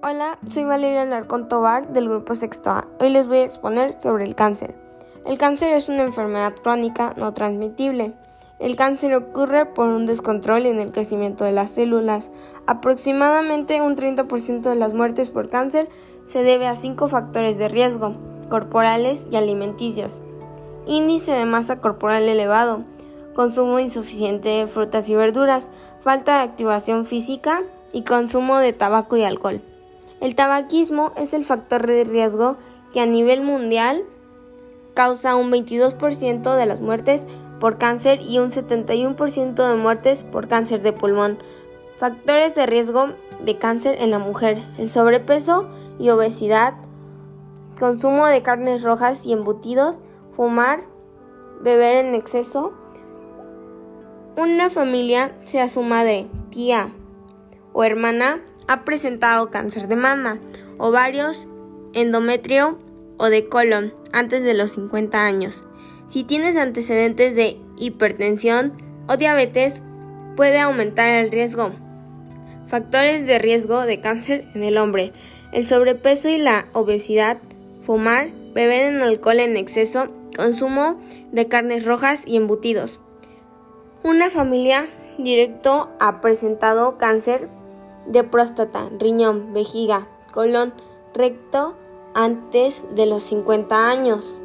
Hola, soy Valeria Narcón Tobar del grupo Sexto A. Hoy les voy a exponer sobre el cáncer. El cáncer es una enfermedad crónica no transmitible. El cáncer ocurre por un descontrol en el crecimiento de las células. Aproximadamente un 30% de las muertes por cáncer se debe a cinco factores de riesgo, corporales y alimenticios. Índice de masa corporal elevado, consumo insuficiente de frutas y verduras, falta de activación física y consumo de tabaco y alcohol. El tabaquismo es el factor de riesgo que a nivel mundial causa un 22% de las muertes por cáncer y un 71% de muertes por cáncer de pulmón. Factores de riesgo de cáncer en la mujer, el sobrepeso y obesidad, consumo de carnes rojas y embutidos, fumar, beber en exceso. Una familia, sea su madre, tía o hermana, ha presentado cáncer de mama, ovarios, endometrio o de colon antes de los 50 años. Si tienes antecedentes de hipertensión o diabetes, puede aumentar el riesgo. Factores de riesgo de cáncer en el hombre. El sobrepeso y la obesidad, fumar, beber en alcohol en exceso, consumo de carnes rojas y embutidos. Una familia directo ha presentado cáncer de próstata, riñón, vejiga, colon, recto antes de los 50 años.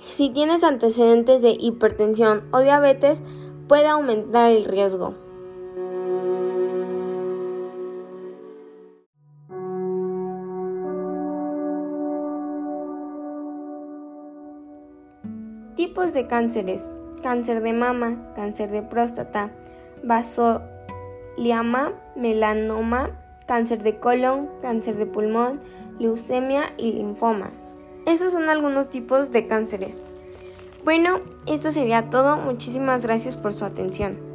Si tienes antecedentes de hipertensión o diabetes, puede aumentar el riesgo. Tipos de cánceres. Cáncer de mama, cáncer de próstata, vaso liama, melanoma, cáncer de colon, cáncer de pulmón, leucemia y linfoma. Esos son algunos tipos de cánceres. Bueno, esto sería todo. Muchísimas gracias por su atención.